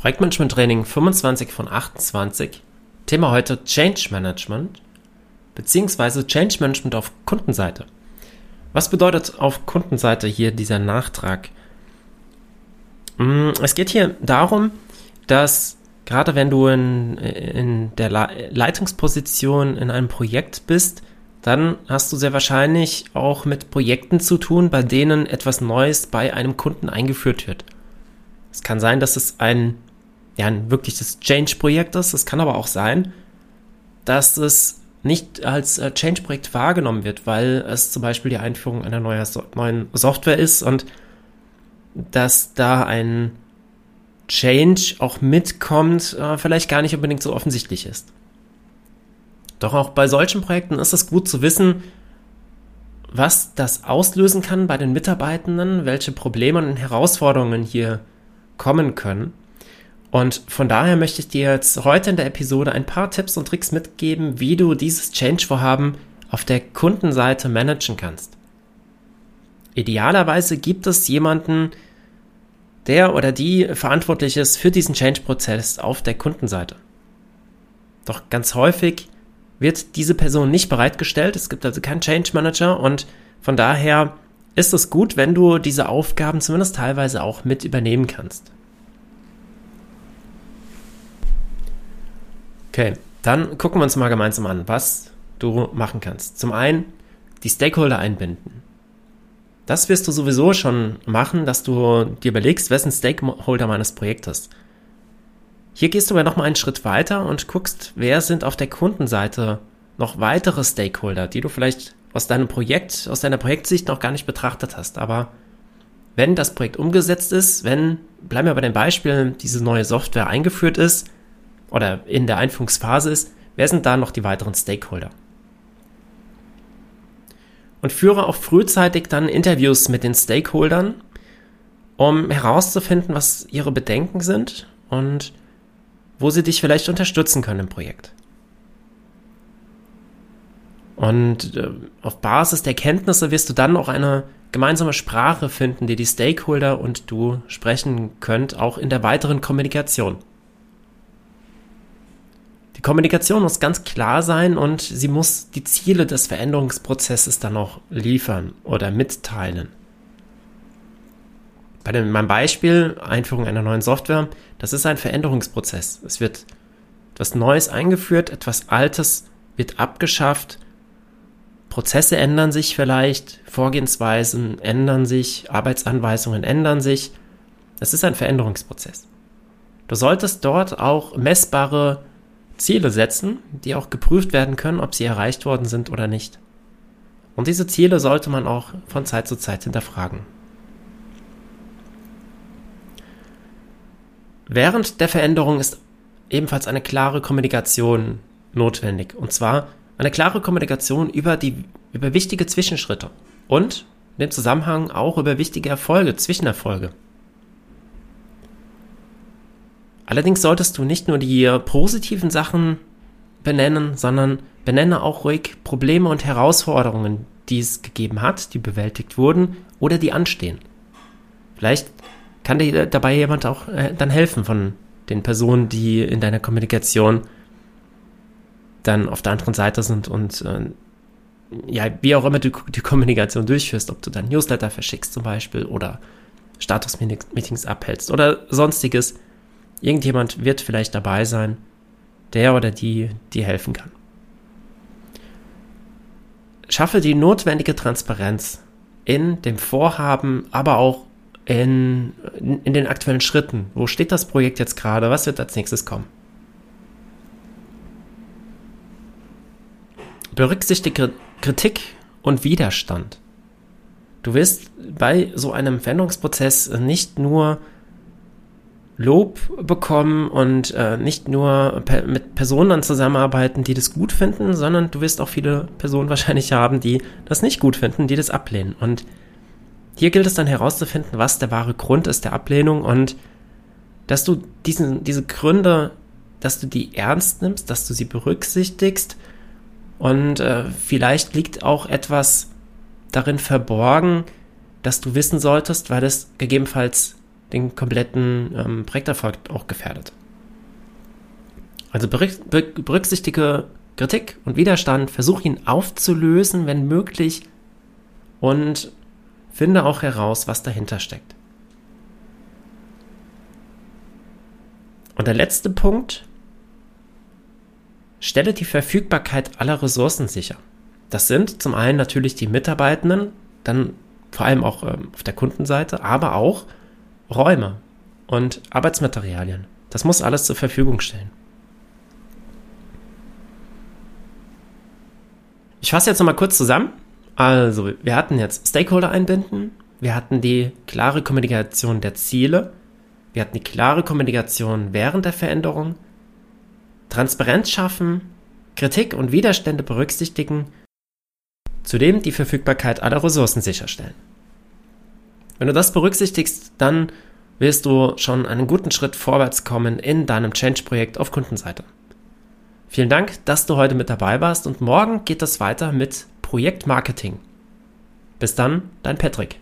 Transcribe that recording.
Projektmanagement Training 25 von 28. Thema heute Change Management beziehungsweise Change Management auf Kundenseite. Was bedeutet auf Kundenseite hier dieser Nachtrag? Mm, es geht hier darum, dass gerade wenn du in, in der Leitungsposition in einem Projekt bist, dann hast du sehr wahrscheinlich auch mit Projekten zu tun, bei denen etwas Neues bei einem Kunden eingeführt wird. Es kann sein, dass es ein ja, ein wirkliches Change-Projekt ist. Es kann aber auch sein, dass es nicht als äh, Change-Projekt wahrgenommen wird, weil es zum Beispiel die Einführung einer neuen, Software ist und dass da ein Change auch mitkommt, äh, vielleicht gar nicht unbedingt so offensichtlich ist. Doch auch bei solchen Projekten ist es gut zu wissen, was das auslösen kann bei den Mitarbeitenden, welche Probleme und Herausforderungen hier kommen können. Und von daher möchte ich dir jetzt heute in der Episode ein paar Tipps und Tricks mitgeben, wie du dieses Change-Vorhaben auf der Kundenseite managen kannst. Idealerweise gibt es jemanden, der oder die verantwortlich ist für diesen Change-Prozess auf der Kundenseite. Doch ganz häufig wird diese Person nicht bereitgestellt. Es gibt also keinen Change Manager und von daher ist es gut, wenn du diese Aufgaben zumindest teilweise auch mit übernehmen kannst. Okay, dann gucken wir uns mal gemeinsam an, was du machen kannst. Zum einen die Stakeholder einbinden. Das wirst du sowieso schon machen, dass du dir überlegst, wessen Stakeholder meines Projektes. Hier gehst du aber nochmal einen Schritt weiter und guckst, wer sind auf der Kundenseite noch weitere Stakeholder, die du vielleicht aus deinem Projekt, aus deiner Projektsicht noch gar nicht betrachtet hast. Aber wenn das Projekt umgesetzt ist, wenn, bleiben wir bei dem Beispiel, diese neue Software eingeführt ist, oder in der Einführungsphase ist, wer sind da noch die weiteren Stakeholder? Und führe auch frühzeitig dann Interviews mit den Stakeholdern, um herauszufinden, was ihre Bedenken sind und wo sie dich vielleicht unterstützen können im Projekt. Und äh, auf Basis der Kenntnisse wirst du dann auch eine gemeinsame Sprache finden, die die Stakeholder und du sprechen könnt, auch in der weiteren Kommunikation. Die Kommunikation muss ganz klar sein und sie muss die Ziele des Veränderungsprozesses dann auch liefern oder mitteilen. Bei dem, meinem Beispiel, Einführung einer neuen Software, das ist ein Veränderungsprozess. Es wird etwas Neues eingeführt, etwas Altes wird abgeschafft, Prozesse ändern sich vielleicht, Vorgehensweisen ändern sich, Arbeitsanweisungen ändern sich. Es ist ein Veränderungsprozess. Du solltest dort auch messbare Ziele setzen, die auch geprüft werden können, ob sie erreicht worden sind oder nicht. Und diese Ziele sollte man auch von Zeit zu Zeit hinterfragen. Während der Veränderung ist ebenfalls eine klare Kommunikation notwendig. Und zwar eine klare Kommunikation über die, über wichtige Zwischenschritte und in dem Zusammenhang auch über wichtige Erfolge, Zwischenerfolge. Allerdings solltest du nicht nur die positiven Sachen benennen, sondern benenne auch ruhig Probleme und Herausforderungen, die es gegeben hat, die bewältigt wurden oder die anstehen. Vielleicht kann dir dabei jemand auch äh, dann helfen von den Personen, die in deiner Kommunikation dann auf der anderen Seite sind und äh, ja, wie auch immer du die Kommunikation durchführst, ob du dann Newsletter verschickst zum Beispiel oder Status-Meetings abhältst oder sonstiges, Irgendjemand wird vielleicht dabei sein, der oder die dir helfen kann. Schaffe die notwendige Transparenz in dem Vorhaben, aber auch in, in den aktuellen Schritten. Wo steht das Projekt jetzt gerade? Was wird als nächstes kommen? Berücksichtige Kritik und Widerstand. Du wirst bei so einem Veränderungsprozess nicht nur Lob bekommen und äh, nicht nur per mit Personen zusammenarbeiten, die das gut finden, sondern du wirst auch viele Personen wahrscheinlich haben, die das nicht gut finden, die das ablehnen. Und hier gilt es dann herauszufinden, was der wahre Grund ist der Ablehnung und dass du diesen, diese Gründe, dass du die ernst nimmst, dass du sie berücksichtigst und äh, vielleicht liegt auch etwas darin verborgen, dass du wissen solltest, weil es gegebenenfalls den kompletten ähm, Projekterfolg auch gefährdet. Also berücksichtige Kritik und Widerstand, versuche ihn aufzulösen, wenn möglich, und finde auch heraus, was dahinter steckt. Und der letzte Punkt, stelle die Verfügbarkeit aller Ressourcen sicher. Das sind zum einen natürlich die Mitarbeitenden, dann vor allem auch ähm, auf der Kundenseite, aber auch Räume und Arbeitsmaterialien. Das muss alles zur Verfügung stellen. Ich fasse jetzt nochmal kurz zusammen. Also, wir hatten jetzt Stakeholder einbinden, wir hatten die klare Kommunikation der Ziele, wir hatten die klare Kommunikation während der Veränderung, Transparenz schaffen, Kritik und Widerstände berücksichtigen, zudem die Verfügbarkeit aller Ressourcen sicherstellen. Wenn du das berücksichtigst, dann wirst du schon einen guten Schritt vorwärts kommen in deinem Change-Projekt auf Kundenseite. Vielen Dank, dass du heute mit dabei warst und morgen geht es weiter mit Projektmarketing. Bis dann, dein Patrick.